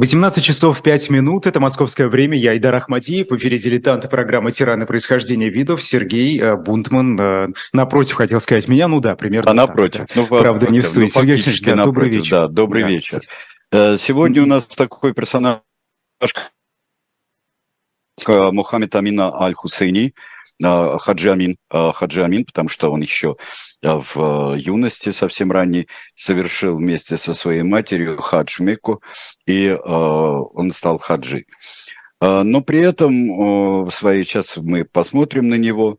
18 часов 5 минут, это московское время, я Идар Ахмадиев, в эфире «Дилетанты» программы «Тираны происхождения видов», Сергей э, Бунтман, э, напротив, хотел сказать меня, ну да, примерно А так, напротив, да. ну, правда, не в студии. Ну, Сергей Алексеевич, да, добрый вечер. Да, добрый да. вечер. Э, сегодня у нас такой персонаж, Мухаммед Амина Аль-Хусейни, Хаджи Амин, Хаджи Амин, потому что он еще в юности совсем ранней совершил вместе со своей матерью хадж Мекку, и он стал хаджи. Но при этом в своей сейчас мы посмотрим на него,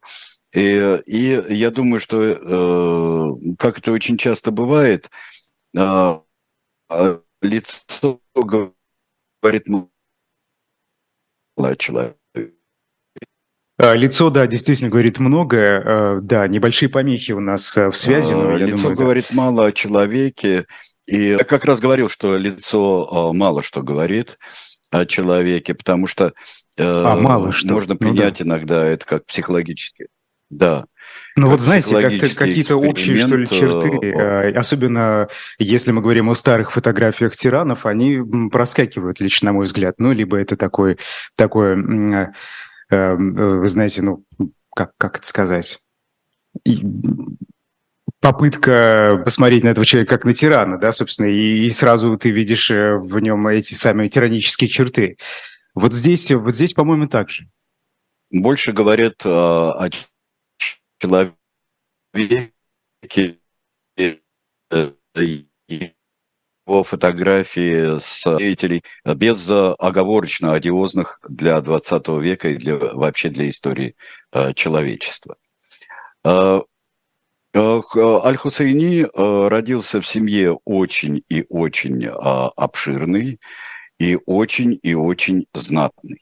и, и я думаю, что, как это очень часто бывает, лицо говорит человек а, лицо, да, действительно говорит многое. А, да, небольшие помехи у нас а, в связи. Но, лицо думаю, говорит да. мало о человеке. И я как раз говорил, что лицо мало что говорит о человеке, потому что а, мало что. можно принять ну, да. иногда это как психологически. Да. Ну вот знаете, как-то какие-то общие, что ли, черты, особенно если мы говорим о старых фотографиях тиранов, они проскакивают лично, на мой взгляд. Ну, либо это такой, такое э, вы знаете, ну, как, как это сказать? Попытка посмотреть на этого человека как на тирана, да, собственно, и, и сразу ты видишь э, в нем эти самые тиранические черты. Вот здесь, вот здесь, по-моему, так же. Больше говорят о, о человеке э, его фотографии с деятелей безоговорочно одиозных для 20 века и для, вообще для истории э, человечества. Э, э, Аль-Хусейни родился в семье очень и очень обширной и очень и очень знатной.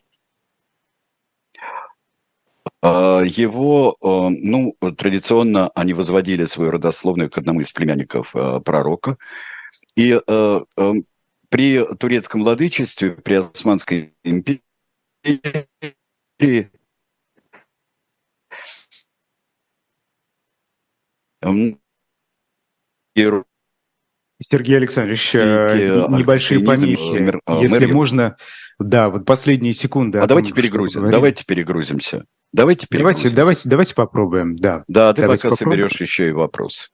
Его, ну, традиционно они возводили свою родословную к одному из племянников пророка, и э, э, при турецком владычестве, при Османской империи Сергей Александрович, э, небольшие помехи, мер, а, если мэр... можно, да, вот последние секунды. А давайте перегрузим, давайте перегрузимся. Давайте, давайте, давайте, давайте попробуем, да. Да, ты давайте пока попробуем. соберешь еще и вопрос.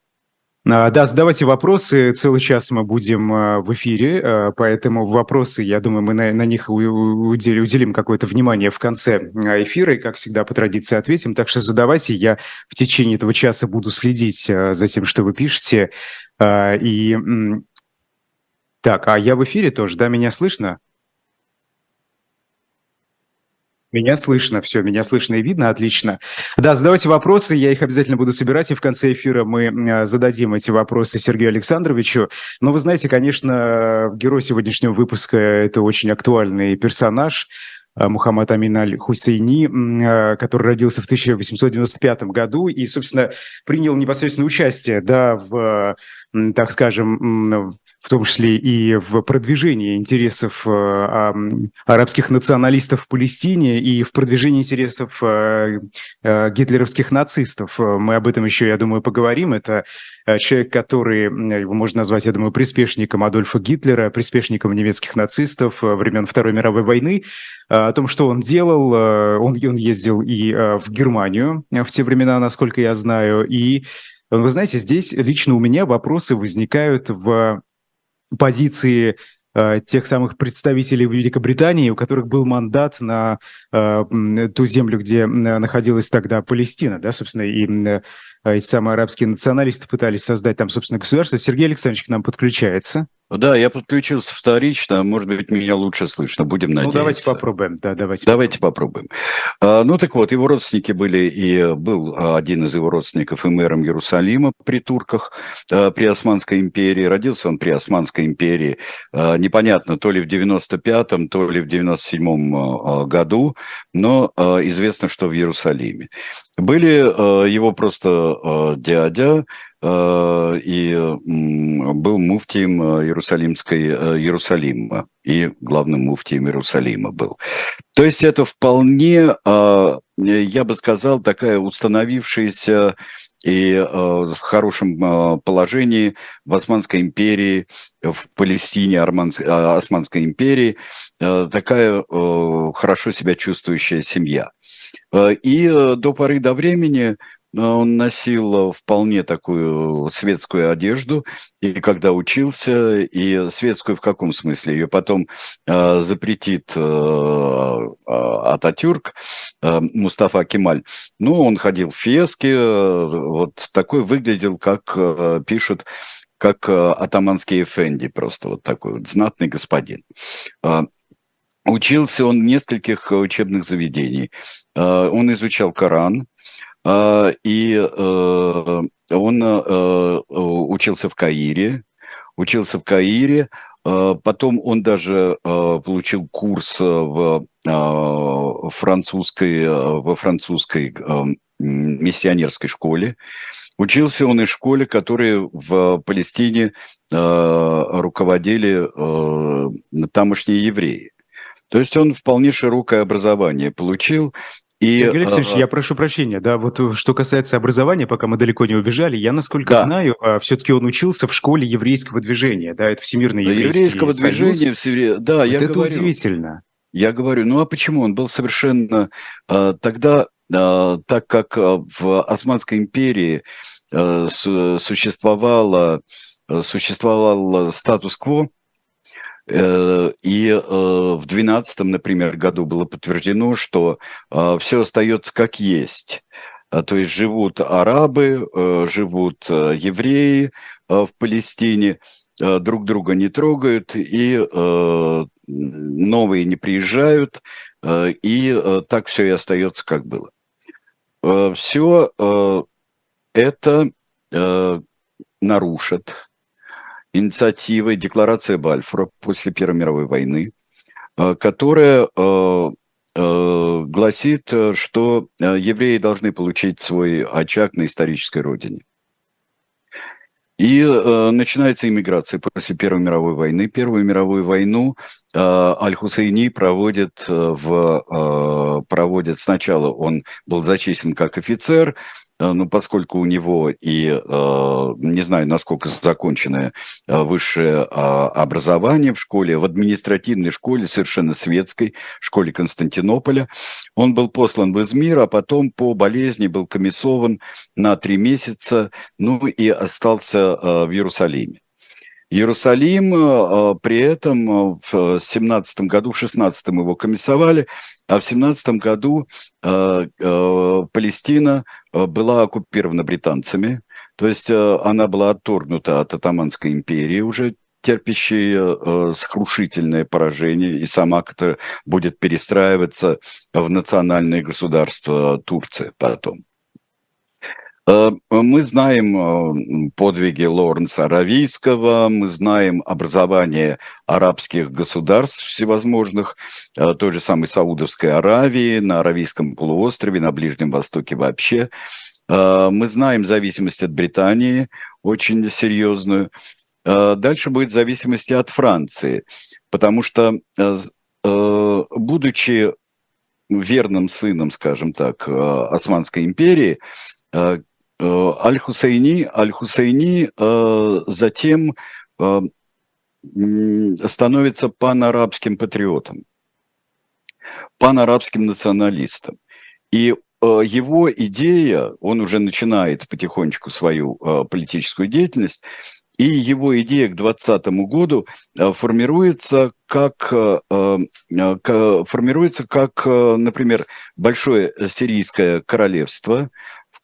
А, да, задавайте вопросы. Целый час мы будем а, в эфире, а, поэтому вопросы, я думаю, мы на, на них уделим, уделим какое-то внимание в конце эфира и, как всегда, по традиции ответим. Так что задавайте. Я в течение этого часа буду следить за тем, что вы пишете. И так, а я в эфире тоже, да? Меня слышно? Меня слышно, все, меня слышно и видно, отлично. Да, задавайте вопросы, я их обязательно буду собирать, и в конце эфира мы э, зададим эти вопросы Сергею Александровичу. Но вы знаете, конечно, герой сегодняшнего выпуска – это очень актуальный персонаж, э, Мухаммад Амин Аль-Хусейни, э, который родился в 1895 году и, собственно, принял непосредственно участие да, в, так скажем, в том числе и в продвижении интересов э, арабских националистов в Палестине и в продвижении интересов э, э, гитлеровских нацистов. Мы об этом еще, я думаю, поговорим. Это человек, который, его можно назвать, я думаю, приспешником Адольфа Гитлера, приспешником немецких нацистов времен Второй мировой войны. О том, что он делал, он, он ездил и в Германию в те времена, насколько я знаю, и вы знаете, здесь лично у меня вопросы возникают в позиции э, тех самых представителей Великобритании, у которых был мандат на э, ту землю, где находилась тогда Палестина, да, собственно, и эти самые арабские националисты пытались создать там, собственно, государство. Сергей Александрович к нам подключается. Да, я подключился вторично, может быть, меня лучше слышно, будем надеяться. Ну, давайте попробуем, да, давайте. Давайте попробуем. А, ну, так вот, его родственники были, и был один из его родственников и мэром Иерусалима при турках, а, при Османской империи. Родился он при Османской империи, а, непонятно, то ли в 95-м, то ли в 97-м а, году, но а, известно, что в Иерусалиме. Были а, его просто а, дядя, Э, и был муфтием э, Иерусалимской э, Иерусалима и главным муфтием Иерусалима был. То есть это вполне, я бы сказал, такая установившаяся и э, в хорошем э, положении в Османской империи, в Палестине, Османской империи, такая хорошо себя чувствующая семья. И до поры до времени он носил вполне такую светскую одежду, и когда учился, и светскую в каком смысле? Ее потом э, запретит э, Ататюрк, э, Мустафа Кемаль. Ну, он ходил в феске, э, вот такой выглядел, как э, пишут, как э, атаманский эфенди, просто вот такой вот знатный господин. Э, Учился он в нескольких учебных заведений. Он изучал Коран, а, и э, он э, учился в Каире, учился в Каире, а, потом он даже э, получил курс в французской, во французской миссионерской школе. Учился он и в школе, которые в Палестине руководили тамошние евреи. То есть он вполне широкое образование получил, и, Сергей Алексеевич, а... я прошу прощения, да, вот э, что касается образования, пока мы далеко не убежали, я, насколько да. знаю, а, все-таки он учился в школе еврейского движения, да, это Всемирное еврейский Еврейского союз. движения, в... да, вот я это говорю. удивительно. Я говорю, ну а почему? Он был совершенно а, тогда, так как в Османской империи существовало, существовал статус-кво, Э, и э, в 2012, например, году было подтверждено, что э, все остается как есть. То есть живут арабы, живут евреи в Палестине, друг друга не трогают, и новые не приезжают, и так все и остается, как было. Все это нарушат инициативой Декларация Бальфура после Первой мировой войны, э, которая э, э, гласит, что евреи должны получить свой очаг на исторической родине. И э, начинается иммиграция после Первой мировой войны. Первую мировую войну э, Аль-Хусейни проводит, в, э, проводит сначала, он был зачислен как офицер, ну, поскольку у него и, э, не знаю, насколько законченное э, высшее а, образование в школе, в административной школе, совершенно светской, школе Константинополя, он был послан в Измир, а потом по болезни был комиссован на три месяца, ну и остался в Иерусалиме. Иерусалим э, при этом в 17 году, в 16 его комиссовали, а в 17 году э, э, Палестина была оккупирована британцами, то есть она была отторгнута от Атаманской империи уже терпящие сокрушительное поражение, и сама, которая будет перестраиваться в национальное государство Турции потом. Э, мы знаем э, подвиги Лоренса Аравийского, мы знаем образование арабских государств всевозможных, э, той же самой Саудовской Аравии, на Аравийском полуострове, на Ближнем Востоке вообще. Мы знаем зависимость от Британии, очень серьезную. Дальше будет зависимость от Франции, потому что, будучи верным сыном, скажем так, Османской империи, Аль-Хусейни, Аль-Хусейни э, затем э, становится панарабским патриотом, панарабским националистом. И его идея, он уже начинает потихонечку свою политическую деятельность, и его идея к 2020 году формируется как, формируется как, например, большое сирийское королевство,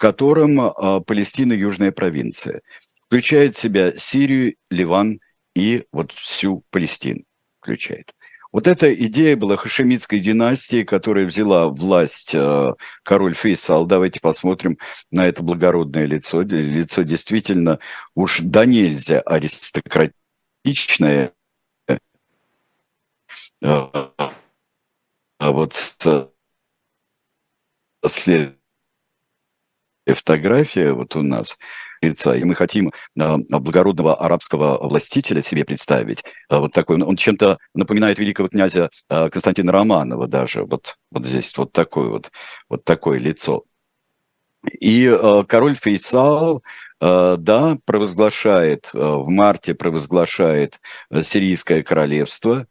в котором а, Палестина южная провинция. Включает в себя Сирию, Ливан и вот всю Палестину включает. Вот эта идея была хашемитской династии, которая взяла власть э, король Фейсал. Давайте посмотрим на это благородное лицо. Лицо действительно уж до нельзя аристократичное. Э, а вот след фотография вот у нас лица, и мы хотим а, благородного арабского властителя себе представить. А, вот такой, он чем-то напоминает великого князя а, Константина Романова даже, вот, вот здесь вот такое вот, вот такое лицо. И король Фейсал, да, провозглашает, в марте провозглашает сирийское королевство,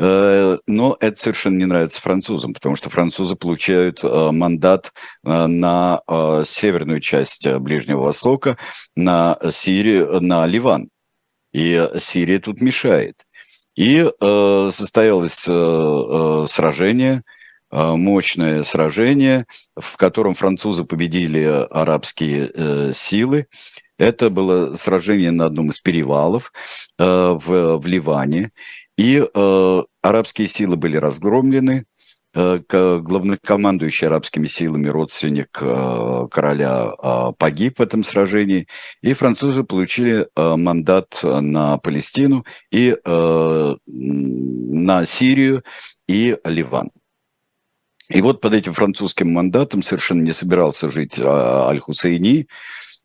но это совершенно не нравится французам, потому что французы получают мандат на северную часть Ближнего Востока, на Сирию, на Ливан. И Сирия тут мешает. И э, состоялось э, э, сражение, э, мощное сражение, в котором французы победили арабские э, силы. Это было сражение на одном из перевалов э, в, в Ливане. И э, арабские силы были разгромлены, Э, главнокомандующий арабскими силами родственник э, короля э, погиб в этом сражении, и французы получили мандат на Палестину и на Сирию и Ливан. И вот под этим французским мандатом совершенно не собирался жить Аль-Хусейни,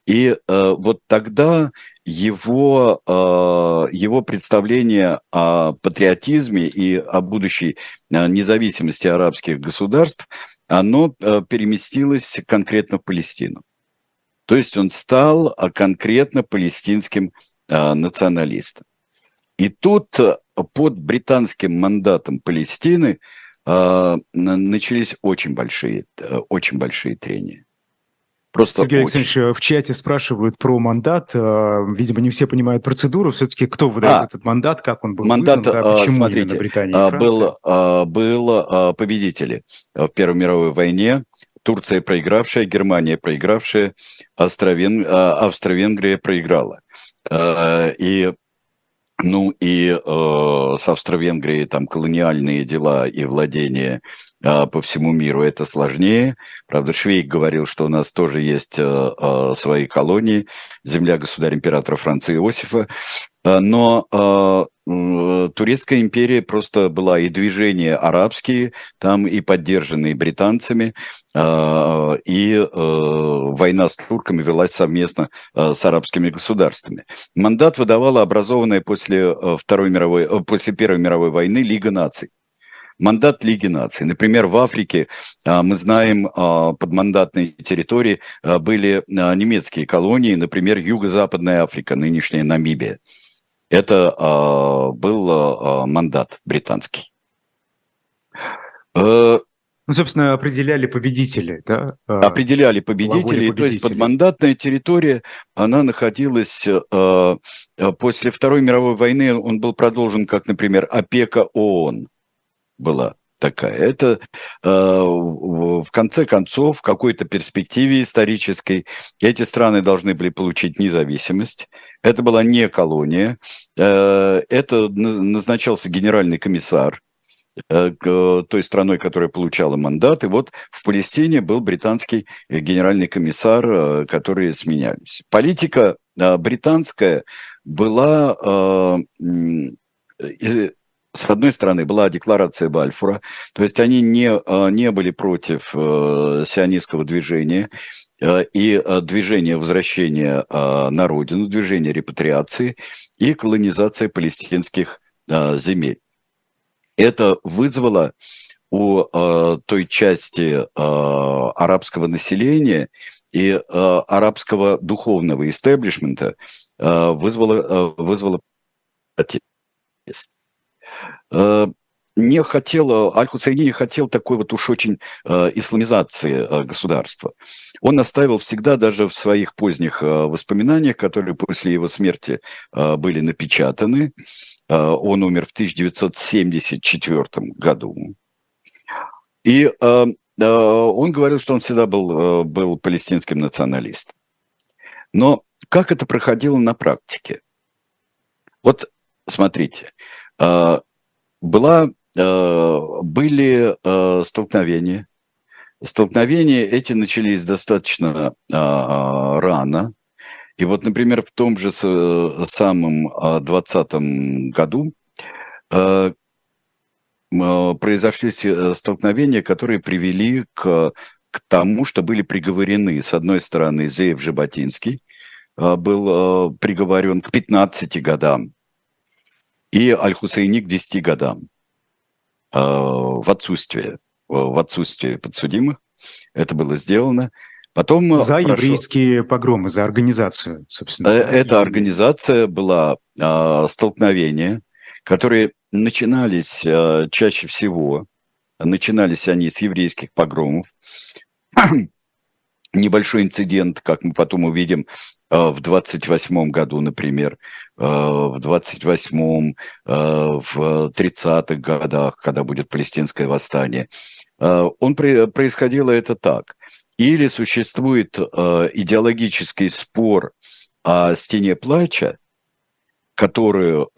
и э, вот тогда его, э, его представление о патриотизме и о будущей э, независимости арабских государств, оно э, переместилось конкретно в Палестину. То есть он стал конкретно палестинским националистом. И тут под британским мандатом Палестины начались очень большие, очень большие трения. Просто Сергей очень... Александрович, в чате спрашивают про мандат. Э, видимо, не все понимают процедуру. Все-таки кто выдает а, этот мандат, как он был мандат, выдан, да, а, почему смотрите, Британия Был, был победители в Первой мировой войне. Турция проигравшая, Германия проигравшая, Австро-Вен... Австро-Венгрия проиграла. И ну и э, с Австро-Венгрией там колониальные дела и владения э, по всему миру это сложнее. Правда, Швейк говорил, что у нас тоже есть э, э, свои колонии, земля государя-императора Франца Иосифа. Э, но э, Турецкая империя просто была и движения арабские, там и поддержанные британцами, э, и война с турками велась совместно с арабскими государствами. Мандат выдавала образованная после, Второй мировой, после Первой мировой войны Лига наций мандат Лиги наций. Например, в Африке мы знаем, под мандатной территории были немецкие колонии, например, Юго-Западная Африка, нынешняя Намибия. Это э, был э, мандат британский. Э, ну, собственно, определяли победителей, да? Определяли победителей, то есть подмандатная территория, она находилась э, после Второй мировой войны, он был продолжен, как, например, опека ООН была такая. Это э, в конце концов, в какой-то перспективе исторической, эти страны должны были получить независимость. Это была не колония. Э, это назначался генеральный комиссар э, той страной, которая получала мандат. И вот в Палестине был британский генеральный комиссар, э, которые сменялись. Политика э, британская была э, с одной стороны, была декларация Бальфура, то есть они не, э, не были против э, сионистского движения э, и движения возвращения на родину, движения репатриации и колонизации палестинских земель. Это вызвало у той части арабского населения и арабского духовного истеблишмента вызвало, вызвало протест. Э, не хотел, Аль-Хусейни не хотел такой вот уж очень э, исламизации э, государства. Он оставил всегда, даже в своих поздних э, воспоминаниях, которые после его смерти э, были напечатаны, э, он умер в 1974 году. И э, э, он говорил, что он всегда был, э, был палестинским националистом. Но как это проходило на практике? Вот смотрите, э, была, э, были э, столкновения. Столкновения эти начались достаточно а, рано. И вот, например, в том же самом 2020 году э, произошли столкновения, которые привели к, к тому, что были приговорены, с одной стороны, Зеев Жаботинский, был приговорен к 15 годам и Аль-Хусейни к 10 годам а, в отсутствие, в отсутствие подсудимых. Это было сделано. Потом за прошло... еврейские погромы, за организацию, собственно. Эта организация была э, столкновения, которые начинались э, чаще всего, начинались они с еврейских погромов. Небольшой инцидент, как мы потом увидим, э, в 28 году, например, э, в 28-м, э, в 30-х годах, когда будет палестинское восстание. Он происходило это так. Или существует идеологический спор о стене плача, которую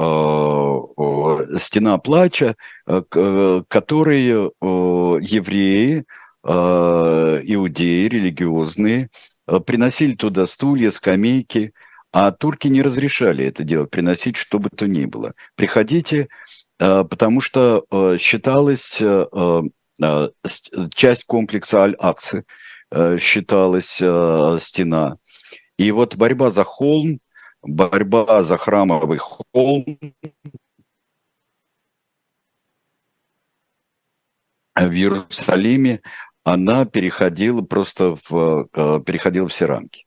стена плача, которые евреи Э, иудеи религиозные э, приносили туда стулья, скамейки, а турки не разрешали это делать, приносить что бы то ни было. Приходите, э, потому что считалось, часть комплекса Аль-Аксы считалась стена. И вот борьба за холм, борьба за храмовый холм в Иерусалиме она переходила просто в, э, переходила все рамки.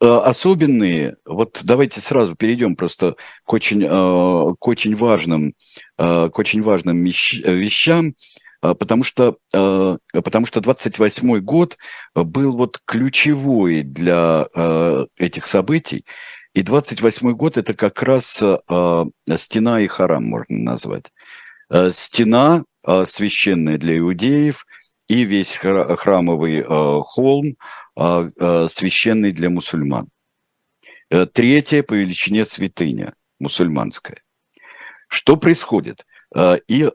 Э, э, особенные, вот давайте сразу перейдем просто к очень, к очень важным, к очень важным вещам, потому что, потому что 28 год был вот ключевой для этих событий, и 28 год это как раз стена и харам, можно назвать. Стена Э, священная для иудеев, и весь храмовый э, холм э, священный для мусульман. Третья по величине святыня мусульманская. Что происходит? И,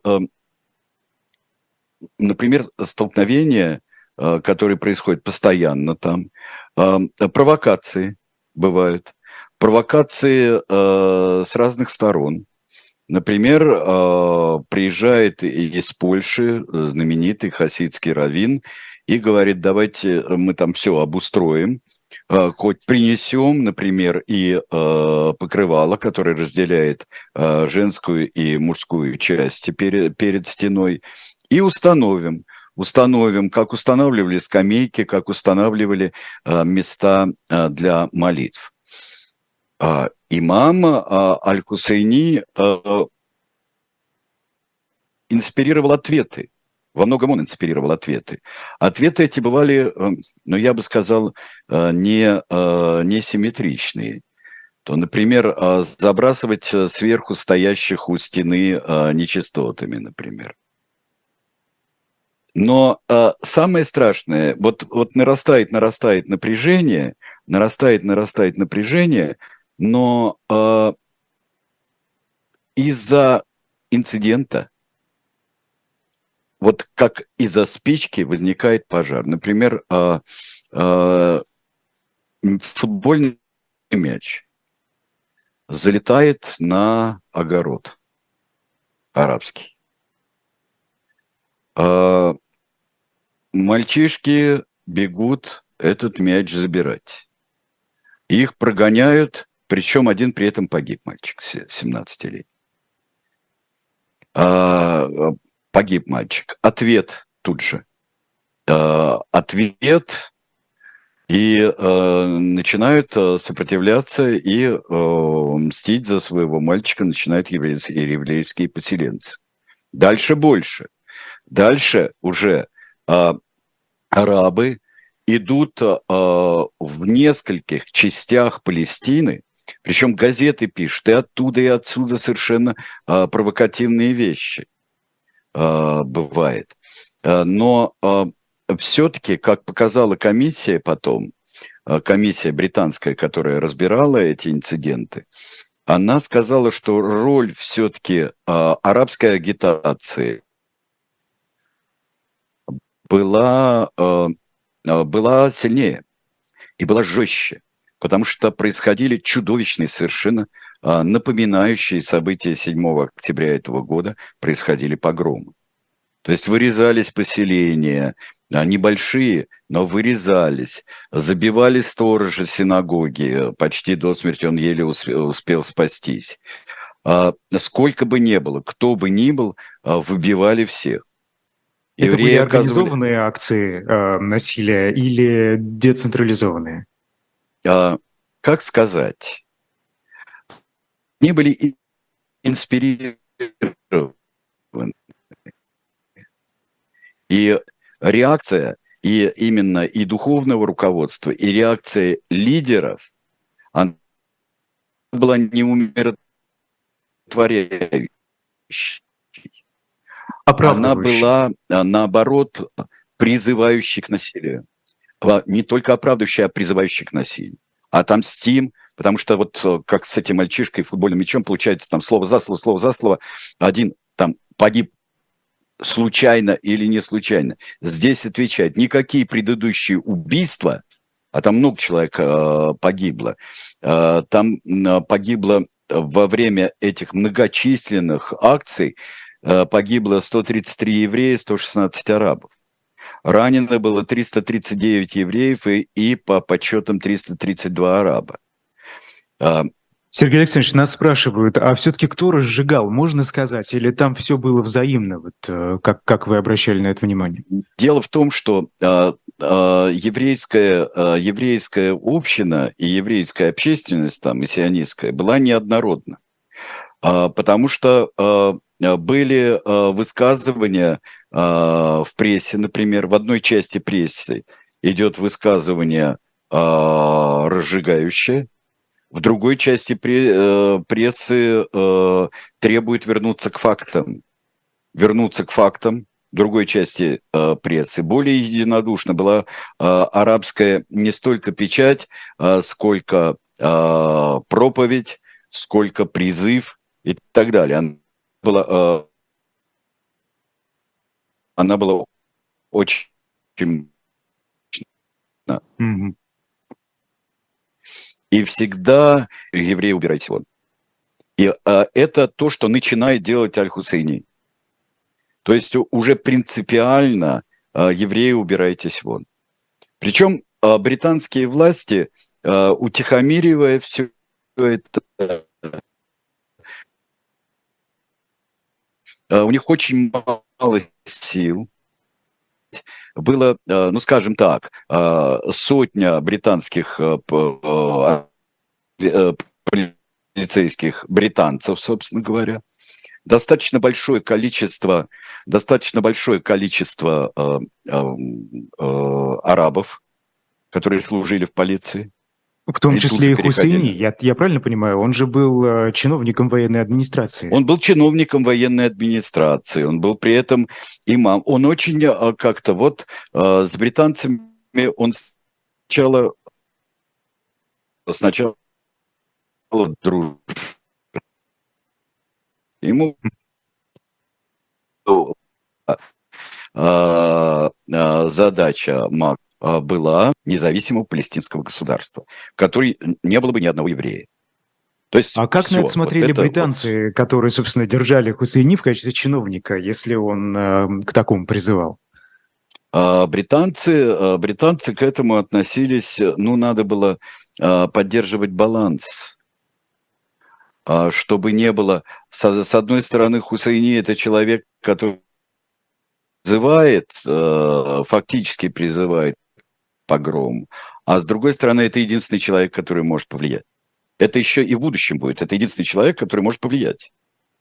например, столкновения, которые происходят постоянно там, провокации бывают, провокации с разных сторон – Например, а, приезжает из Польши знаменитый хасидский раввин и говорит, давайте мы там все обустроим, а, хоть принесем, например, и а, покрывало, которое разделяет женскую и мужскую части перед, перед стеной, и установим. Установим, как устанавливали скамейки, как устанавливали места для молитв. Имам Аль-Хусейни инспирировал ответы. Во многом он инспирировал ответы. Ответы эти бывали, ну, я бы сказал, не, не симметричные. То, например, забрасывать сверху стоящих у стены нечистотами, например. Но самое страшное, вот, вот нарастает, нарастает напряжение, нарастает, нарастает напряжение – но э, из-за инцидента, вот как из-за спички возникает пожар. Например, э, э, футбольный мяч залетает на огород арабский. Э, мальчишки бегут этот мяч забирать. Их прогоняют причем один при этом погиб, мальчик 17-летний. А, погиб мальчик. Ответ тут же. А, ответ и э, начинают э, сопротивляться и э, мстить за своего мальчика начинают еврейские поселенцы. Дальше больше. Дальше уже э, арабы идут э, в нескольких частях Палестины, причем газеты пишут и оттуда, и отсюда совершенно а, провокативные вещи а, бывает. А, но а, все-таки, как показала комиссия потом, а, комиссия британская, которая разбирала эти инциденты, она сказала, что роль все-таки а, арабской агитации была, а, а была сильнее и была жестче потому что происходили чудовищные совершенно а, напоминающие события 7 октября этого года, происходили погромы. То есть вырезались поселения, а, небольшие, но вырезались, забивали сторожа синагоги, почти до смерти он еле успел, спастись. А, сколько бы ни было, кто бы ни был, выбивали всех. Это были организованные акции э, насилия или децентрализованные? Э, как сказать? Они были инспирированы. И реакция и именно и духовного руководства, и реакция лидеров, она была не умиротворяющей. Она была, а, наоборот, призывающей к насилию. Не только оправдывающая, а призывающая к насилию. Отомстим, потому что вот э, как с этим мальчишкой футбольным мячом получается там слово за слово, слово за слово. Один там погиб случайно или не случайно. Здесь отвечает, никакие предыдущие убийства, а там много человек э, погибло, э, там э, погибло во время этих многочисленных акций Э, погибло 133 еврея, 116 арабов. Ранено было 339 евреев и, и по подсчетам 332 араба. А, Сергей Александрович, нас спрашивают, а все-таки кто разжигал, можно сказать, или там все было взаимно, вот, э, как, как вы обращали на это внимание? Дело в том, что а, а, еврейская, а, еврейская община и еврейская общественность, там, и сионистская, была неоднородна, а, потому что а, были э, высказывания э, в прессе, например, в одной части прессы идет высказывание разжигающее, в другой части прессы требует вернуться к фактам. Вернуться к фактам, другой части прессы. Более единодушно была арабская не столько печать, сколько проповедь, сколько призыв и так далее была, э, она была очень mm-hmm. И всегда евреи убирайте вон. И а, это то, что начинает делать Аль-Хусейни. То есть уже принципиально а, евреи убирайтесь вон. Причем а, британские власти, а, утихомиривая все это, у них очень мало сил. Было, э, ну скажем так, э, сотня британских полицейских британцев, собственно говоря, достаточно большое количество, достаточно большое количество э, э, э, арабов, которые служили в полиции. В том и числе и Хусейни, я, я правильно понимаю, он же был э, чиновником военной администрации. Он был чиновником военной администрации, он был при этом имам. Он очень э, как-то вот э, с британцами он сначала сначала дружил. Ему задача Мак была независимого палестинского государства, в которой не было бы ни одного еврея. То есть а как все, на это смотрели вот это британцы, вот... которые, собственно, держали Хусейни в качестве чиновника, если он э, к такому призывал? А, британцы, а, британцы к этому относились, ну, надо было а, поддерживать баланс, а, чтобы не было... С, с одной стороны, Хусейни – это человек, который призывает, э, фактически призывает погром. А с другой стороны, это единственный человек, который может повлиять. Это еще и в будущем будет. Это единственный человек, который может повлиять.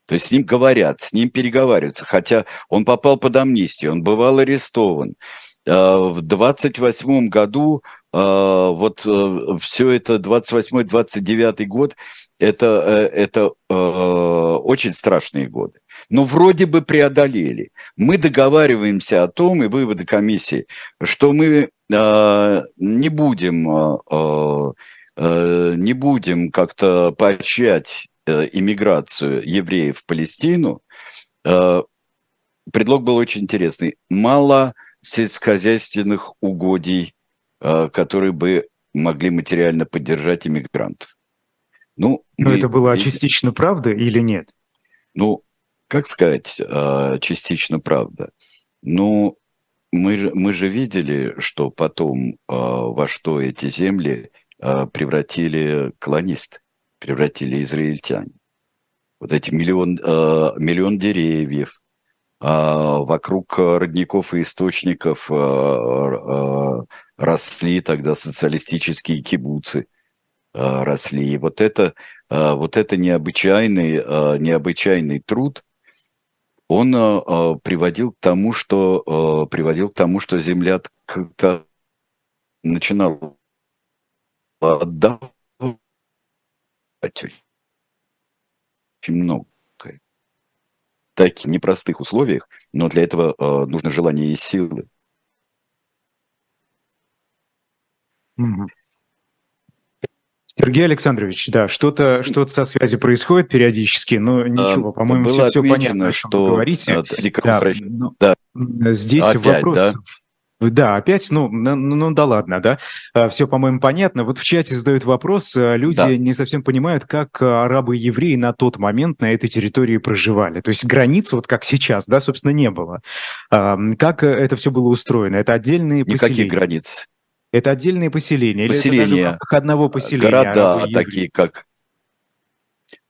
То есть с ним говорят, с ним переговариваются. Хотя он попал под амнистию, он бывал арестован. А, в 28 году а, вот э, все это 28-29 год, это, э, это э, очень страшные годы. Но вроде бы преодолели. Мы договариваемся о том, и выводы комиссии, что мы а, не будем, не будем как-то поощрять иммиграцию евреев в Палестину. Предлог был очень интересный. Мало сельскохозяйственных угодий, которые бы могли материально поддержать иммигрантов. Ну, Но мы, это было частично правда или нет? Ну, как сказать, а, частично правда. Ну, мы же, мы же видели, что потом а, во что эти земли превратили колонисты, превратили израильтяне. Вот эти миллион, миллион деревьев, вокруг родников и источников росли тогда социалистические кибуцы, росли. И вот это, вот это необычайный, необычайный труд, он приводил к тому, что приводил к тому, что земля как-то начинала отдавать очень много. В таких непростых условиях, но для этого э, нужно желание и силы. Сергей Александрович, да, что-то что со связью происходит периодически, но ничего, а, по-моему, все, все понятно, о чем что... вы говорите. Да, ну, да. Здесь Опять, вопрос да? Да, опять, ну, ну, ну да ладно, да. А, Все, по-моему, понятно. Вот в чате задают вопрос, люди да. не совсем понимают, как арабы и евреи на тот момент на этой территории проживали. То есть границ, вот как сейчас, да, собственно, не было. Как это все было устроено? Это отдельные Никаких поселения? Никаких границ. Это отдельные поселения? Поселения. Или это даже одного поселения? Города такие, как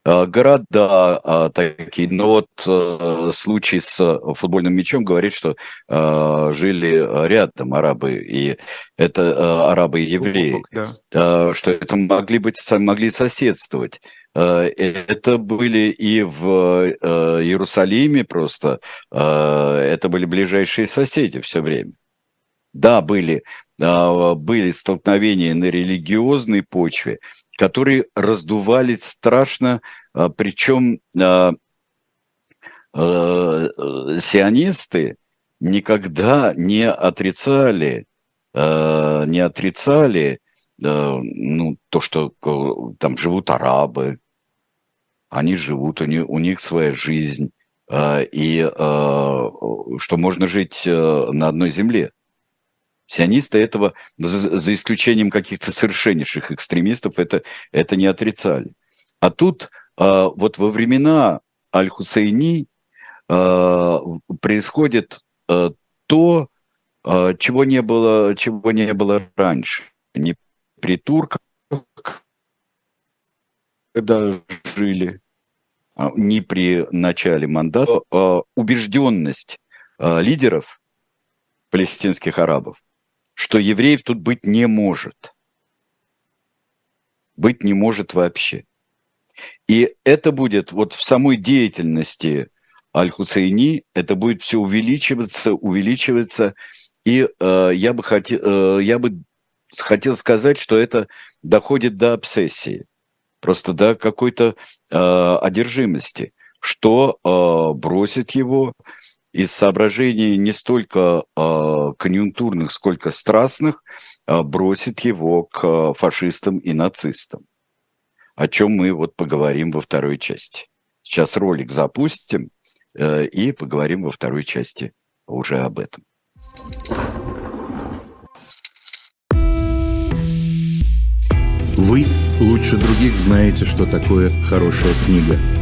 Э, города а, такие. Но вот а, случай с футбольным мячом говорит, что а, жили рядом арабы, и это а, арабы и евреи, да. а, что это могли быть, могли соседствовать. Это были и в Иерусалиме просто, это были ближайшие соседи все время. Да, были, были столкновения на религиозной почве, которые раздувались страшно, а, причем а, а, сионисты никогда не отрицали, не отрицали ну, то, что там живут арабы, они живут, у них, у них своя жизнь, и что можно жить на одной земле. Сионисты этого, за, за исключением каких-то совершеннейших экстремистов, это, это не отрицали. А тут а, вот во времена Аль-Хусейни а, происходит а, то, а, чего не было, чего не было раньше. Не при турках, когда жили, не при начале мандата, убежденность лидеров палестинских арабов, что евреев тут быть не может. Быть не может вообще. И это будет вот в самой деятельности Аль-Хусейни, это будет все увеличиваться, увеличиваться. И э, я, бы хотел, э, я бы хотел сказать, что это доходит до обсессии, просто до какой-то э, одержимости, что э, бросит его из соображений не столько э, конъюнктурных, сколько страстных, э, бросит его к фашистам и нацистам. О чем мы вот поговорим во второй части. Сейчас ролик запустим э, и поговорим во второй части уже об этом. Вы лучше других знаете, что такое хорошая книга –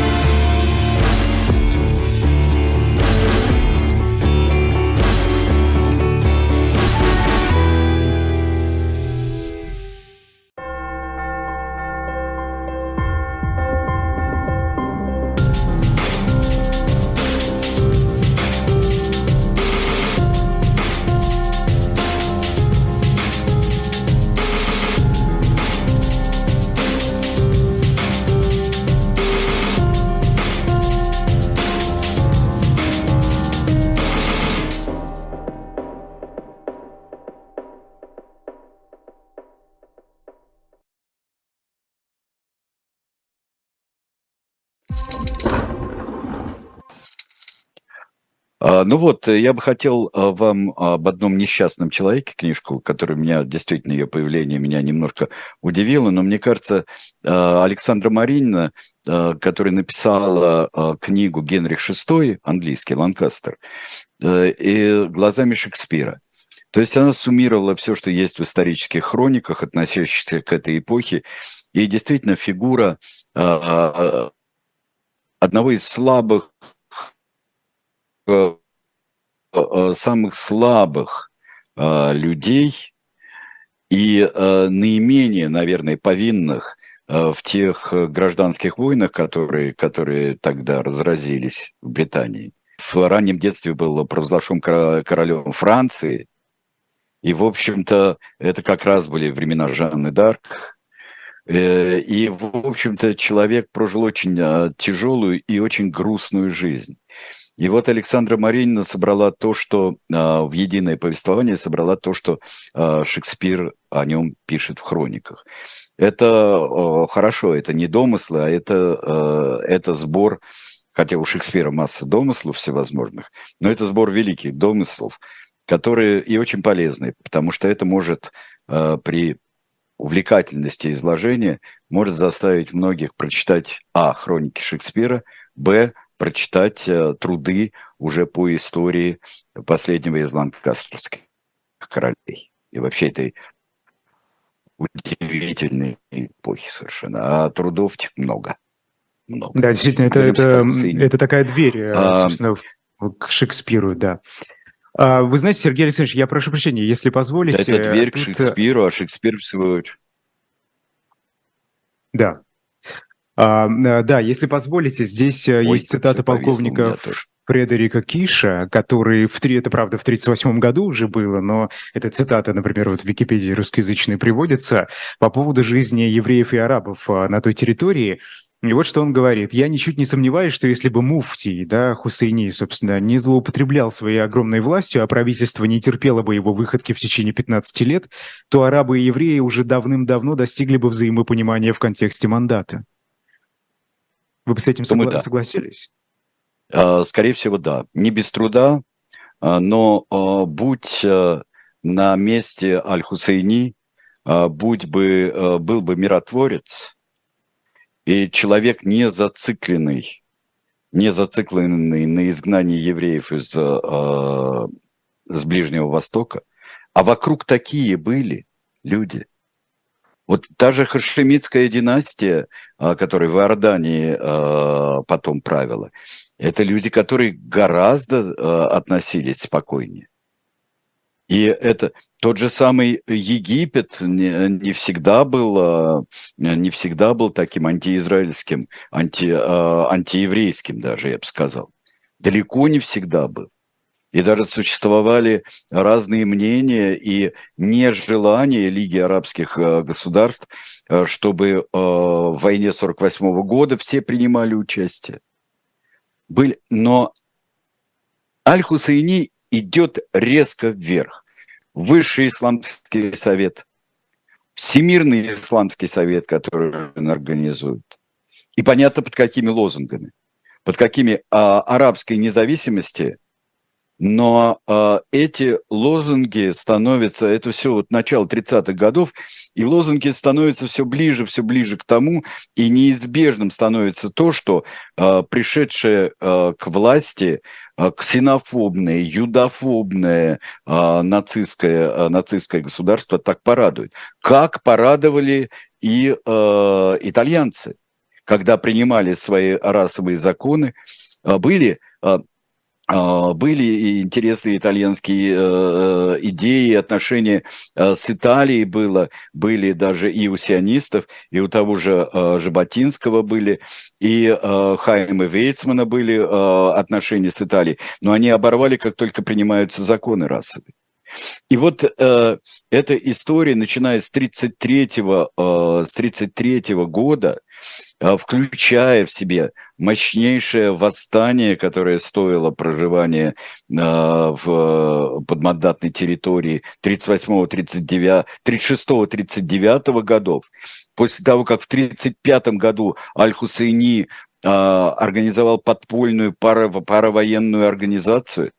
Ну вот, э, я бы хотел а, вам об одном несчастном человеке книжку, который меня, действительно, ее появление меня немножко удивило, но мне кажется, а, Александра Маринина, которая написала книгу «Генрих VI», английский, Ланкастер, э, и «Глазами Шекспира», То есть она суммировала все, что есть в исторических хрониках, относящихся к этой эпохе. И действительно фигура а, одного из слабых, самых слабых людей и наименее, наверное, повинных в тех гражданских войнах, которые, которые тогда разразились в Британии. В раннем детстве был провозглашен королем Франции, и, в общем-то, это как раз были времена Жанны Дарк. Э, и, в общем-то, человек прожил очень тяжелую и очень грустную жизнь. И вот Александра Маринина собрала то, что а, в единое повествование собрала то, что а, Шекспир о нем пишет в хрониках. Это хорошо, это не домыслы, а это, это сбор, хотя у Шекспира масса домыслов всевозможных, но это сбор великих домыслов, которые и очень полезны, потому что это может при увлекательности изложения может заставить многих прочитать а. хроники Шекспира, б. Прочитать э, труды уже по истории последнего из ланкастерских королей и вообще этой удивительной эпохи совершенно. А трудов много. много. Да, действительно, это, это, это такая дверь, э, а, собственно, к Шекспиру, да. А, вы знаете, Сергей Александрович, я прошу прощения, если позволите... Это дверь к э, Шекспиру, а Шекспир в свою очередь. Да. А, э, да, если позволите, здесь э, Ой, есть цитата полковника Фредерика Киша, который в три, это правда в 1938 году уже было, но эта цитата, например, вот в Википедии русскоязычной приводится по поводу жизни евреев и арабов на той территории. И вот что он говорит. «Я ничуть не сомневаюсь, что если бы Муфтий, да, Хусейни, собственно, не злоупотреблял своей огромной властью, а правительство не терпело бы его выходки в течение 15 лет, то арабы и евреи уже давным-давно достигли бы взаимопонимания в контексте мандата». Вы бы с этим Думаю, да. согласились? А, скорее всего, да. Не без труда, а, но а, будь на месте Аль-Хусейни, будь бы, был бы миротворец – и человек не зацикленный, не зацикленный на изгнании евреев из, с Ближнего Востока, а вокруг такие были люди. Вот та же Хашемитская династия, э, которая в Иордании э, потом правила, это люди, которые гораздо э, относились спокойнее. И это тот же самый Египет не, не всегда был а, не всегда был таким антиизраильским, анти, а, антиеврейским даже, я бы сказал. Далеко не всегда был. И даже существовали разные мнения и нежелание Лиги арабских а, государств, чтобы в войне 48 года все принимали участие. Были, но Аль-Хусейни идет резко вверх. Высший исламский совет, Всемирный исламский совет, который он организует. И понятно, под какими лозунгами. Под какими а, арабской независимости – но э, эти лозунги становятся, это все вот начало 30-х годов, и лозунги становятся все ближе, все ближе к тому, и неизбежным становится то, что э, пришедшее э, к власти э, ксенофобное, юдофобное э, нацистское, э, нацистское государство так порадует. Как порадовали и э, итальянцы, когда принимали свои расовые законы, э, были э, а, были интересные итальянские э, идеи, отношения э, с Италией было, были даже и у сионистов, и у того же э, Жаботинского были, и Хайма Вейцмана были отношения с Италией, но они оборвали, как только принимаются законы расовые. И вот э, эта история, начиная с 1933 э, с 33 года, включая в себе мощнейшее восстание, которое стоило проживания а, в подмандатной территории 38-39, 36-39 годов. После того, как в 1935 году Аль-Хусейни организовал подпольную паровоенную организацию,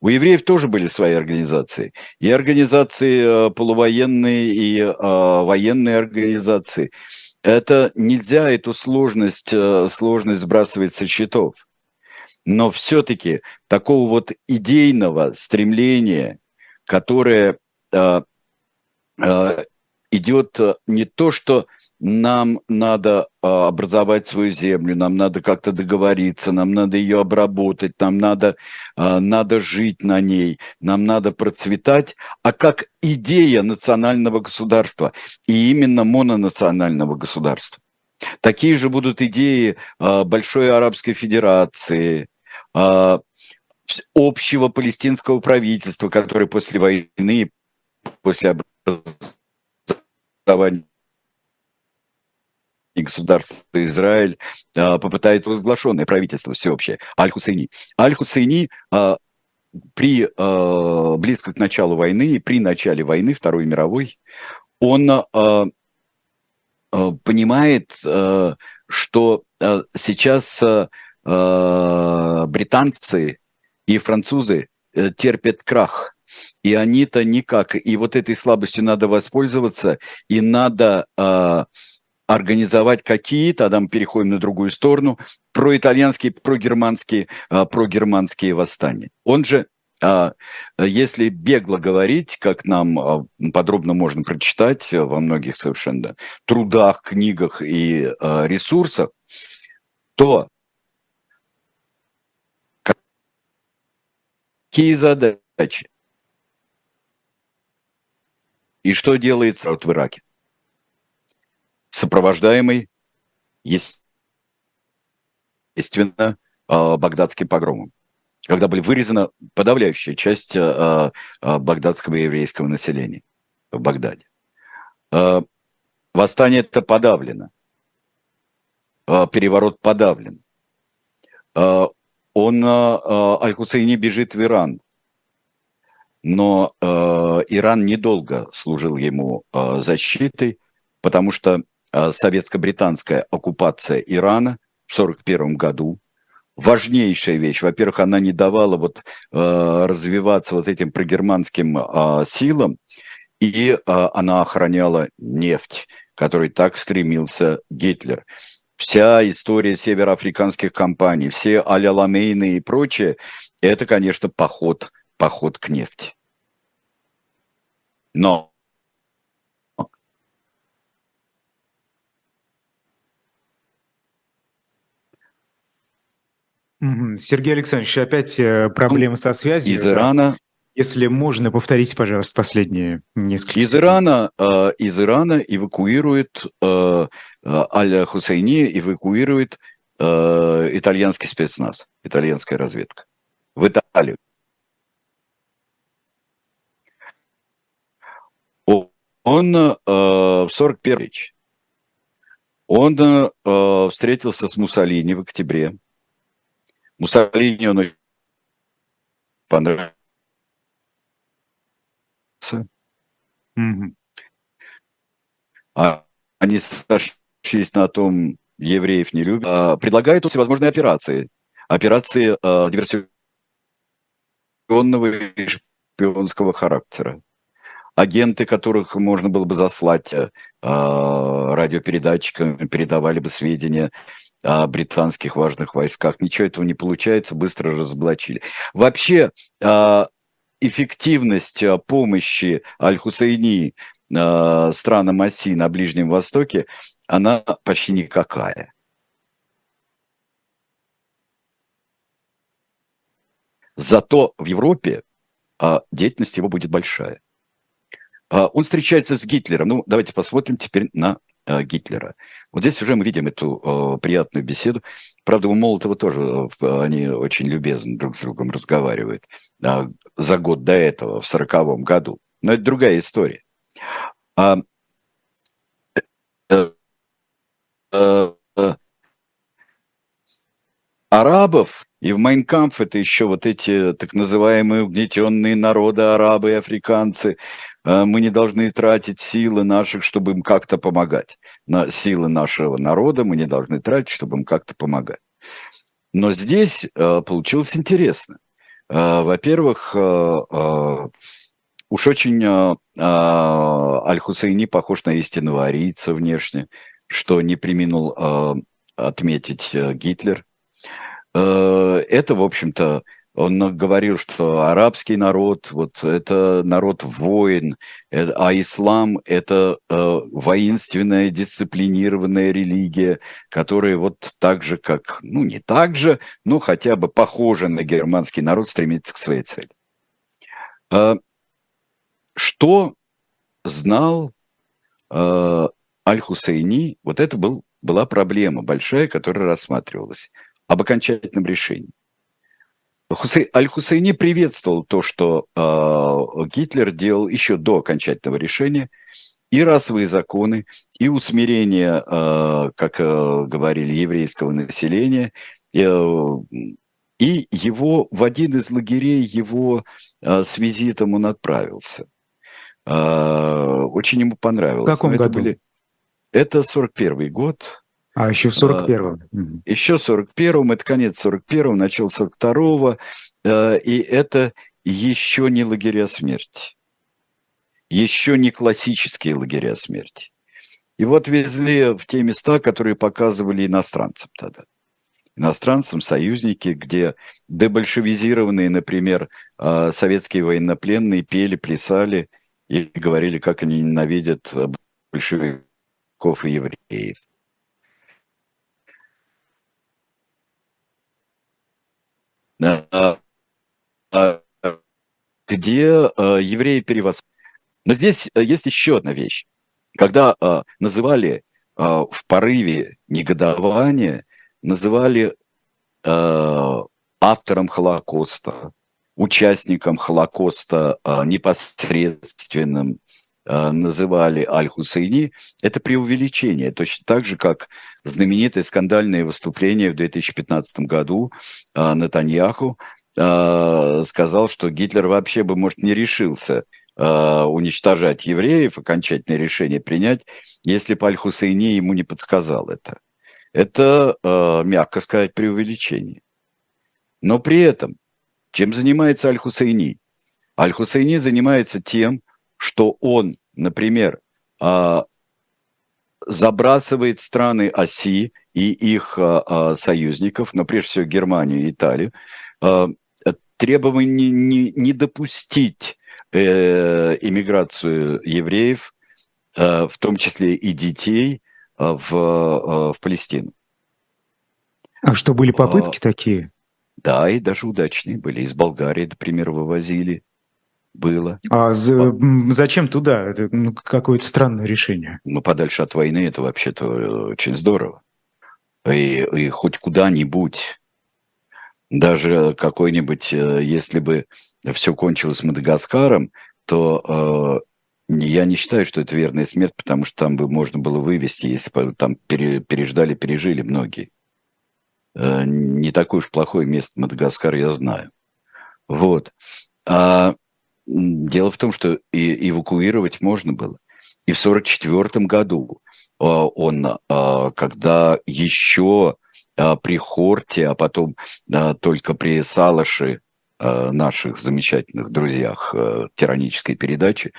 у евреев тоже были свои организации. И организации полувоенные, и военные организации – это нельзя эту сложность, э, сложность сбрасывать со счетов. Но все-таки такого вот идейного стремления которая идет не то, что нам надо а, образовать свою землю, нам надо как-то договориться, нам надо ее обработать, нам надо, а, надо жить на ней, нам надо процветать, а как идея национального государства и именно мононационального государства. Такие же будут идеи а, Большой Арабской Федерации, общего палестинского правительства, которое после войны, после образования и государство Израиль а, попытается возглашенное правительство всеобщее Аль-Хусейни. Аль-Хусейни а, при, а, близко к началу войны, при начале войны Второй мировой, он понимает, что сейчас британцы и французы э, терпят крах. И они-то никак. И вот этой слабостью надо воспользоваться, и надо организовать какие-то, тогда мы переходим на другую сторону, проитальянские, прогерманские, а, прогерманские восстания. Он же а, если бегло говорить, как нам а, подробно можно прочитать во многих совершенно трудах, книгах и ресурсах, то какие задачи и что делается вот в Ираке? Сопровождаемый, естественно, а, багдадским погромом, когда были вырезана подавляющая часть а, а, багдадского еврейского населения в Багдаде. Восстание это подавлено, переворот подавлен. Он, Аль-Хусейни бежит в Иран, но Иран недолго служил ему защитой, потому что советско-британская оккупация Ирана в 1941 году. Важнейшая вещь. Во-первых, она не давала вот, э, развиваться вот этим прогерманским э, силам, и э, она охраняла нефть, которой так стремился Гитлер. Вся история североафриканских компаний, все а-ля и прочее, это, конечно, поход, поход к нефти. Но Сергей Александрович, опять э, проблемы со связью. Из Ирана. Если можно, повторите, пожалуйста, последние несколько. Из Ирана, э, из Ирана эвакуирует э, э, Аля Хусейни эвакуирует э, итальянский спецназ, итальянская разведка в Италию. Он э, в 41 он э, встретился с Муссолини в октябре Муссолини он понравился. Mm-hmm. А они сошлись на том, евреев не любят. А, предлагает всевозможные операции. Операции а, диверсионного и шпионского характера. Агенты, которых можно было бы заслать а, радиопередатчиками, передавали бы сведения о британских важных войсках. Ничего этого не получается, быстро разоблачили. Вообще, а, эффективность а, помощи Аль-Хусейни а, странам оси на Ближнем Востоке, она почти никакая. Зато в Европе деятельность его будет большая. Он встречается с Гитлером. Ну, давайте посмотрим теперь на Э, Гитлера. Вот здесь уже мы видим эту э, приятную беседу. Правда, у Молотова тоже э, они очень любезно друг с другом разговаривают э, за год до этого, в сороковом году. Но это другая история. А, э, э, э, арабов и в Майнкамф это еще вот эти так называемые угнетенные народы, арабы и африканцы, Э, мы не должны тратить силы наших, чтобы им как-то помогать. На силы нашего народа мы не должны тратить, чтобы им как-то помогать. Но здесь э, получилось интересно. Э, во-первых, уж очень Аль-Хусейни похож на истинного арийца внешне, что не приминул отметить Гитлер. Это, в общем-то, он говорил, что арабский народ вот это народ воин, э, а ислам это э, воинственная дисциплинированная религия, которая вот так же как, ну не так же, но хотя бы похожа на германский народ стремится к своей цели. Э, что знал э, Аль-Хусейни? Вот это был, была проблема большая, которая рассматривалась об окончательном решении. Аль-Хусейни приветствовал то, что э, Гитлер делал еще до окончательного решения, и расовые законы, и усмирение, э, как э, говорили, еврейского населения, э, и его в один из лагерей его э, с визитом он отправился. Э, очень ему понравилось. В каком Но году? Это, были, это 41 год, а, еще в 41-м. Еще в 41-м, это конец 41-го, начало 42-го, э, и это еще не лагеря смерти. Еще не классические лагеря смерти. И вот везли в те места, которые показывали иностранцам тогда. Иностранцам, союзники, где дебольшевизированные, например, э, советские военнопленные пели, плясали и говорили, как они ненавидят большевиков и евреев. А, а, где а, евреи перевос. Но здесь есть еще одна вещь. Когда называли в порыве негодования, называли автором Холокоста, участником Холокоста непосредственным, называли Аль-Хусейни, это преувеличение. Точно так же, как знаменитое скандальное выступление в 2015 году Натаньяху сказал, что Гитлер вообще бы, может, не решился уничтожать евреев, окончательное решение принять, если бы Аль-Хусейни ему не подсказал это. Это, мягко сказать, преувеличение. Но при этом, чем занимается Аль-Хусейни? Аль-Хусейни занимается тем, что он, например, забрасывает страны оси и их союзников, но прежде всего Германию и Италию, требование не, не допустить э, иммиграцию евреев, в том числе и детей, в, в Палестину. А что, были попытки а, такие? Да, и даже удачные были. Из Болгарии, например, вывозили было. А за, зачем туда? Это ну, какое-то странное решение. Ну, подальше от войны это вообще-то очень здорово. И, и хоть куда-нибудь, даже какой-нибудь, э, если бы все кончилось Мадагаскаром, то э, я не считаю, что это верная смерть, потому что там бы можно было вывести, если бы там пере, переждали, пережили многие. Э, не такое уж плохое место Мадагаскар, я знаю. Вот. А Дело в том, что и эвакуировать можно было. И в 1944 году а, он, а, когда еще а, при Хорте, а потом только при Салаше, наших замечательных друзьях тиранической передачи,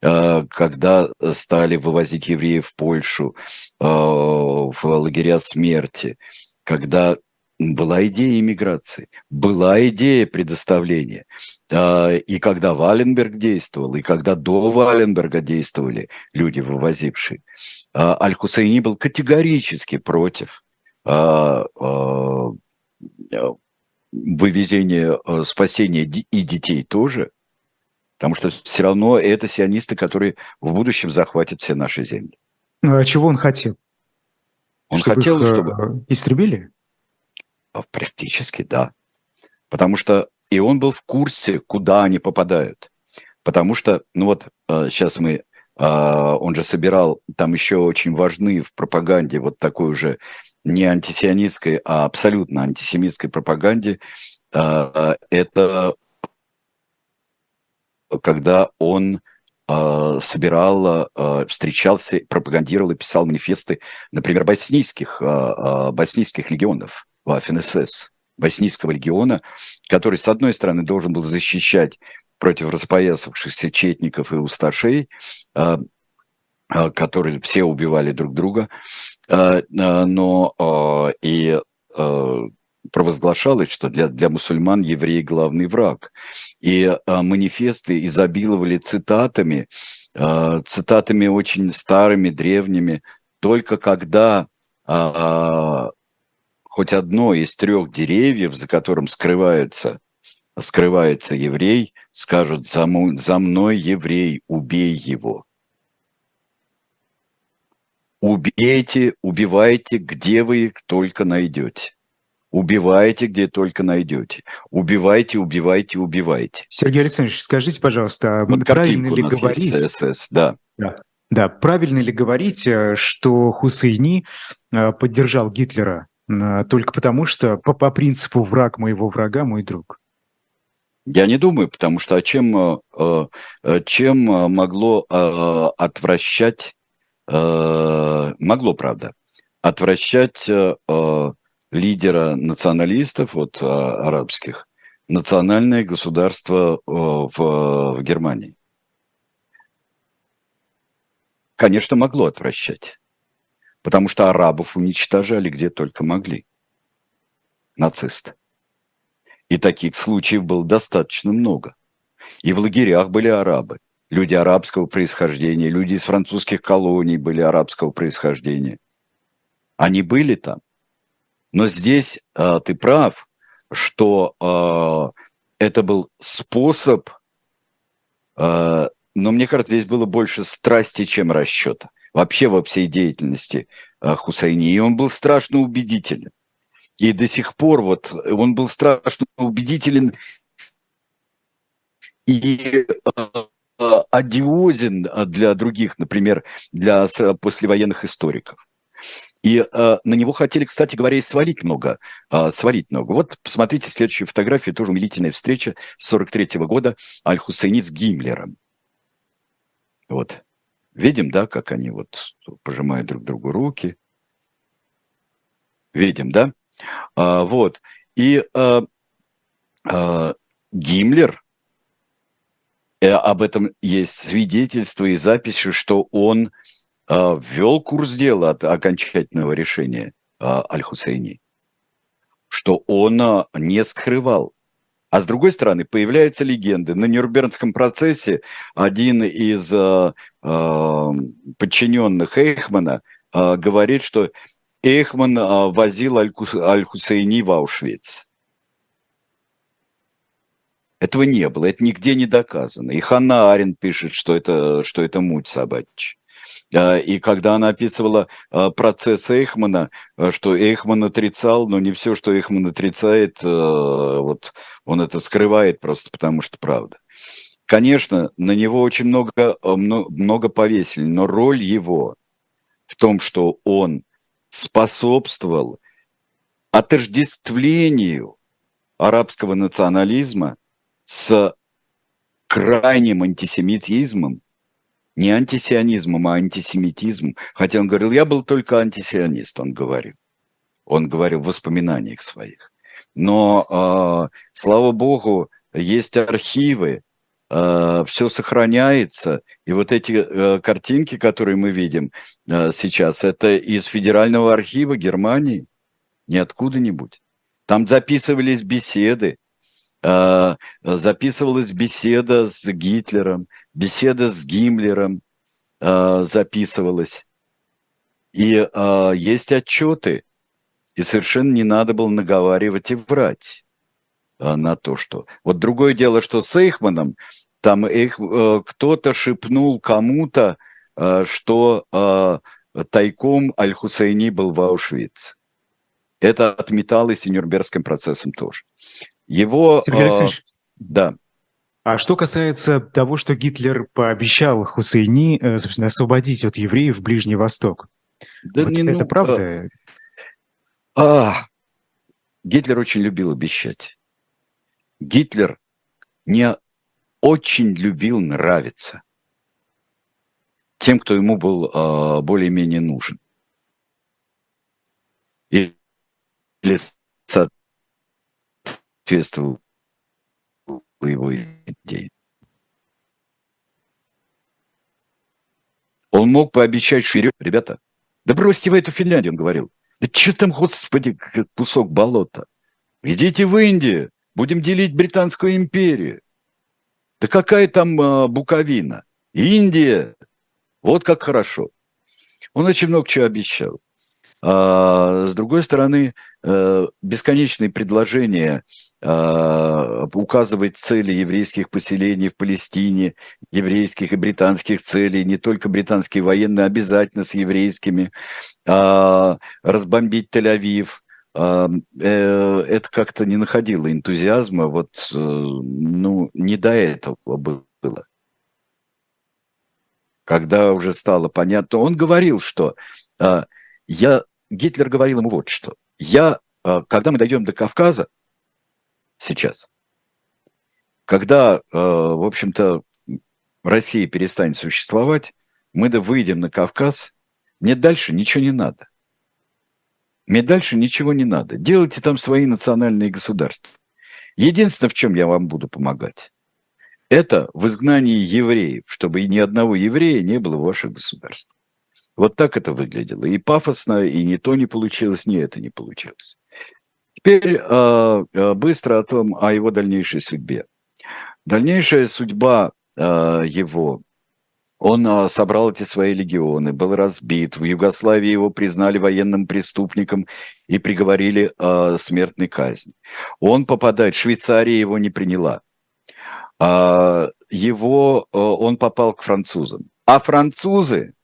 когда стали вывозить евреев в Польшу, в лагеря смерти, когда была идея иммиграции, была идея предоставления. А, и когда Валенберг действовал, и когда до Валенберга действовали люди, вывозившие, а, Аль-Хусейни был категорически против а, вывезения, спасения и детей тоже, потому что все равно это сионисты, которые в будущем захватят все наши земли. Ну, а чего он хотел? Он чтобы хотел, их, чтобы... Истребили? Практически, да. Потому что и он был в курсе, куда они попадают. Потому что, ну вот, сейчас э, мы, э, он же собирал, там еще очень важны в пропаганде вот такой уже не антисионистской, а абсолютно антисемитской пропаганде, это когда он собирал, встречался, пропагандировал и писал манифесты, например, боснийских, боснийских легионов. Waffen-СС, Боснийского легиона, который, с одной стороны, должен был защищать против распоясавшихся четников и усташей, а, а, которые все убивали друг друга, а, но и провозглашалось, что для, для мусульман еврей главный враг. И манифесты изобиловали цитатами, цитатами очень старыми, древними. Только когда хоть одно из трех деревьев, за которым скрывается, скрывается еврей, скажут «За, мной еврей, убей его». Убейте, убивайте, где вы их только найдете. Убивайте, где только найдете. Убивайте, убивайте, убивайте. Сергей Александрович, скажите, пожалуйста, вот правильно ли говорить... СС, да. да. Да, правильно ли говорить, э, что Хусейни э, поддержал Гитлера только потому, что по, по принципу «враг моего врага – мой друг»? Я не думаю, потому что а чем, чем могло отвращать, могло, правда, отвращать лидера националистов, вот а, арабских, национальное государство в, в Германии. Конечно, могло отвращать, потому что арабов уничтожали где только могли. Нацисты. И таких случаев было достаточно много. И в лагерях были арабы, люди арабского происхождения, люди из французских колоний были арабского происхождения. Они были там. Но здесь э, ты прав, что э, это был способ, э, но мне кажется, здесь было больше страсти, чем расчета. Вообще во всей деятельности э, Хусайни. И он был страшно убедителен. И до сих пор вот он был страшно убедителен и э, одиозен для других, например, для послевоенных историков. И э, на него хотели, кстати говоря, и свалить много. Э, свалить много. Вот посмотрите следующую фотографию, тоже умилительная встреча 43 -го года Аль-Хусейни с Гиммлером. Вот. Видим, да, как они вот пожимают друг другу руки. Видим, да? А, вот. И а, а, Гиммлер, э, об этом есть свидетельство и записи, что он а, ввел курс дела от окончательного решения а, Аль-Хусейни, что он а, не скрывал. А с другой стороны, появляются легенды. На Нюрнбергском процессе один из подчиненных Эйхмана говорит, что Эйхман возил Аль-Хусейни в Аушвиц. Этого не было, это нигде не доказано. И Ханна Арен пишет, что это, что это муть собачья. А, и когда она описывала процесс Эйхмана, что Эйхман отрицал, но не все, что Эйхман отрицает, вот он это скрывает просто потому, что правда. Конечно, на него очень много, много повесили, но роль его в том, что он способствовал отождествлению арабского национализма с крайним антисемитизмом, не антисионизмом, а антисемитизмом. Хотя он говорил, я был только антисионист, он говорил. Он говорил в воспоминаниях своих. Но, э, слава богу, есть архивы, э, все сохраняется. И вот эти э, картинки, которые мы видим э, сейчас, это из Федерального архива Германии, не откуда-нибудь. Там записывались беседы, записывалась беседа с Гитлером, беседа с Гиммлером записывалась. И есть отчеты, и совершенно не надо было наговаривать и врать на то, что... Вот другое дело, что с Эйхманом, там Эйх, э, кто-то шепнул кому-то, э, что э, тайком Аль-Хусейни был в Аушвиц. Это отметалось и Нюрнбергским процессом тоже. Его... Сергей Э, да. А что касается того, что Гитлер пообещал Хусейни, э, собственно, освободить от евреев Ближний Восток, да вот не, это ну, правда? А, а, Гитлер очень любил обещать. Гитлер не очень любил нравиться тем, кто ему был а, более-менее нужен. Или соответствовал его идеи. Он мог пообещать Ширю, ребята, да бросьте вы эту Финляндию, он говорил. Да что там, господи, кусок болота. Идите в Индию, будем делить Британскую империю. Да какая там э, Буковина? Индия. Вот как хорошо. Он очень много чего обещал. А, с другой стороны, э, бесконечные предложения э, указывать цели еврейских поселений в Палестине, еврейских и британских целей, не только британские военные, обязательно с еврейскими, а, разбомбить Тель-Авив, а, это как-то не находило энтузиазма, вот, ну, не до этого было. Когда уже стало понятно, он говорил, что я Гитлер говорил ему вот что. Я, а, когда мы дойдем до Кавказа, сейчас, когда, а, в общем-то, Россия перестанет существовать, мы да выйдем на Кавказ, мне дальше ничего не надо. Мне дальше ничего не надо. Делайте там свои национальные государства. Единственное, в чем я вам буду помогать, это в изгнании евреев, чтобы ни одного еврея не было в ваших государствах. Вот так это выглядело. И пафосно, и не то не получилось, ни это не получилось. Теперь э, быстро о том, о его дальнейшей судьбе. Дальнейшая судьба э, его, он э, собрал эти свои легионы, был разбит. В Югославии его признали военным преступником и приговорили э, смертной казни. Он попадает, Швейцария его не приняла. Э, его, э, он попал к французам. А французы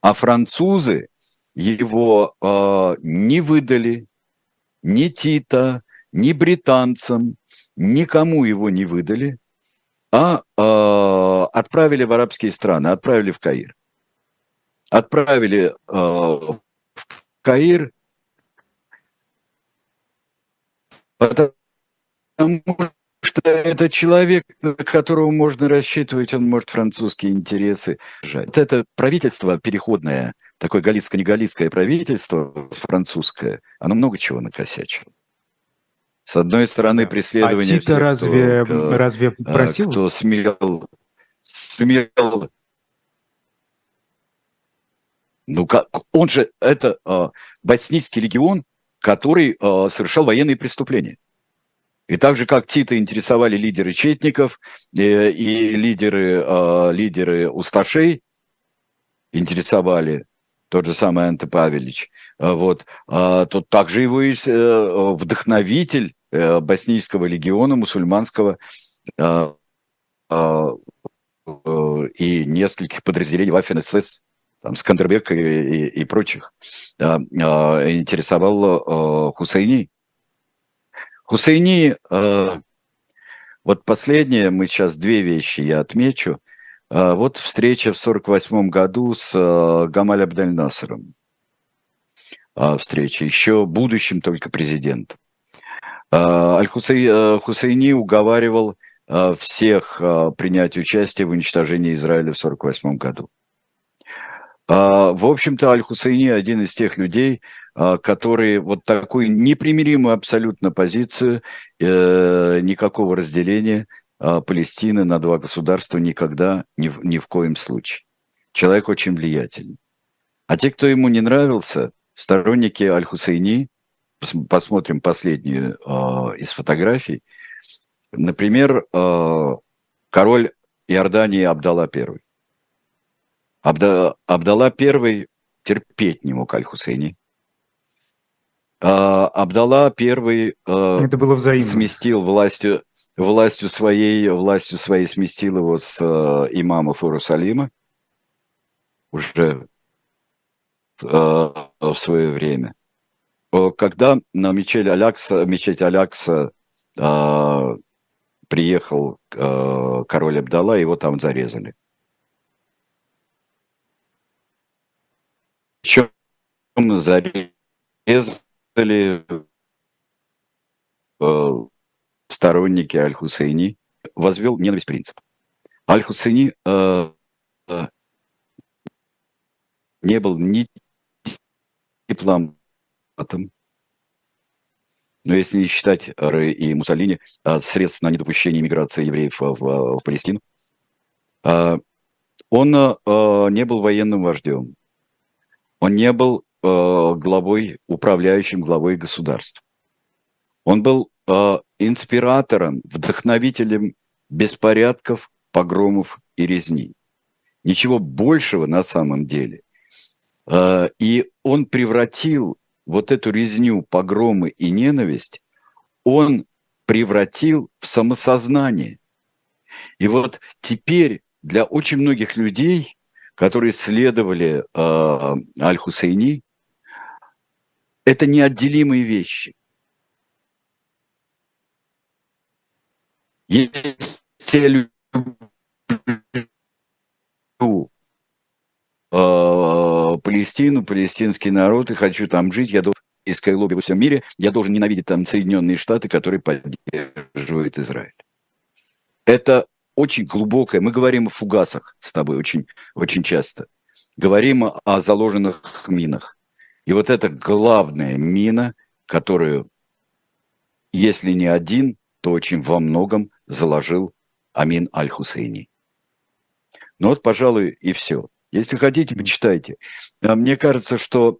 а французы его э, не выдали ни Тита, ни британцам, никому его не выдали, а э, отправили в арабские страны, отправили в Каир. Отправили э, в Каир, потому что это человек, на которого можно рассчитывать, он может французские интересы жать. Это правительство переходное, такое галицко-не правительство французское, оно много чего накосячило. С одной стороны, преследование... А Тита разве, кто, разве а, просил? Кто смел, смел... Ну, как, он же, это э, Боснийский легион, который э, совершал военные преступления. И так же, как Тита интересовали лидеры четников э, и лидеры, э, лидеры усташей, интересовали тот же самый Анте Павелич, э, вот, э, то также его есть э, вдохновитель э, боснийского легиона мусульманского э, э, э, и нескольких подразделений Вафен СС, там, Скандербек и, и, и прочих, интересовал Хусейни. Хусейни, вот последнее, мы сейчас две вещи я отмечу. Э, вот встреча в 1948 году с э, Гамаль Абдель Насером. Э, встреча, еще будущим только президентом. Э, Аль-Хусейни уговаривал э, всех э, принять участие в уничтожении Израиля в 1948 году. Э, в общем-то, Аль-Хусейни один из тех людей, а, которые вот такую непримиримую абсолютно позицию, э, никакого разделения э, Палестины на два государства никогда, ни, ни в коем случае. Человек очень влиятельный. А те, кто ему не нравился, сторонники Аль-Хусейни, посмотрим последнюю э, из фотографий, например, э, король Иордании Абдалла I. Абда, Абдалла I терпеть не мог Аль-Хусейни. А, Абдалла первый а, Это было взаимно. сместил властью, властью своей, властью своей сместил его с а, имамов Иерусалима уже в свое время. Когда на мечеть Алякса, мечеть Алякса приехал король Абдалла, его там зарезали. Чем зарезали? ли э, сторонники Аль-Хусейни возвел ненависть принцип. Аль-Хусейни э, э, не был ни дипломатом, но если не считать и Муссолини а средств на недопущение миграции евреев в, в Палестину, э, он э, не был военным вождем, он не был Э, главой, управляющим главой государства. Он был э, инспиратором, вдохновителем беспорядков, погромов и резней. Ничего большего на самом деле. Э, и он превратил вот эту резню, погромы и ненависть, он превратил в самосознание. И вот теперь для очень многих людей, которые следовали э, Аль-Хусейни, это неотделимые вещи. Если люблю э, Палестину, палестинский народ и хочу там жить, я должен искать лобби во всем мире, я должен ненавидеть там Соединенные Штаты, которые поддерживают Израиль. Это очень глубокое. Мы говорим о фугасах с тобой очень, очень часто. Говорим о заложенных минах. И вот это главная мина, которую, если не один, то очень во многом заложил Амин Аль-Хусейни. Ну вот, пожалуй, и все. Если хотите, почитайте. А, мне кажется, что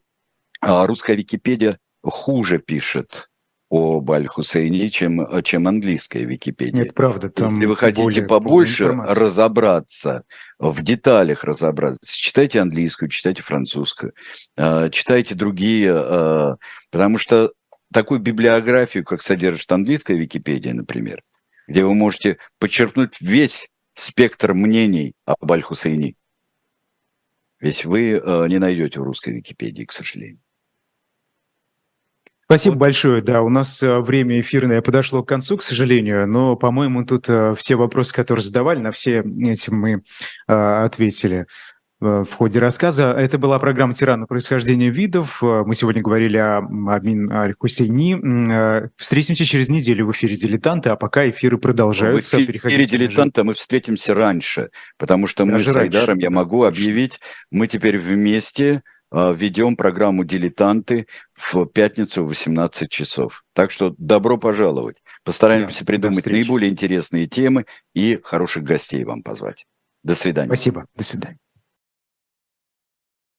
а, русская Википедия хуже пишет об Аль-Хусейне, чем, чем английская Википедия. Нет, правда. Там Если вы хотите побольше разобраться, в деталях разобраться, читайте английскую, читайте французскую, а, читайте другие, потому что такую библиографию, как содержит английская Википедия, например, где вы можете подчеркнуть весь спектр мнений об Аль-Хусейни. Ведь вы э, не найдете в русской Википедии, к сожалению. Спасибо вот. большое. Да, у нас э, время эфирное подошло к концу, к сожалению, но, по-моему, тут э, все вопросы, которые задавали, на все эти мы ответили. Э, в ходе рассказа. Это была программа «Тирана. Происхождение видов». Э, мы сегодня говорили о Амин Аль-Хусейни. Э, встретимся через неделю в эфире «Дилетанты», а пока эфиры продолжаются. В эфире «Дилетанта» мы встретимся раньше, потому что Даже мы с Айдаром, раньше. я могу объявить, мы теперь вместе ведем программу «Дилетанты» в пятницу в 18 часов. Так что добро пожаловать. Постараемся да, придумать наиболее интересные темы и хороших гостей вам позвать. До свидания. Спасибо. До свидания.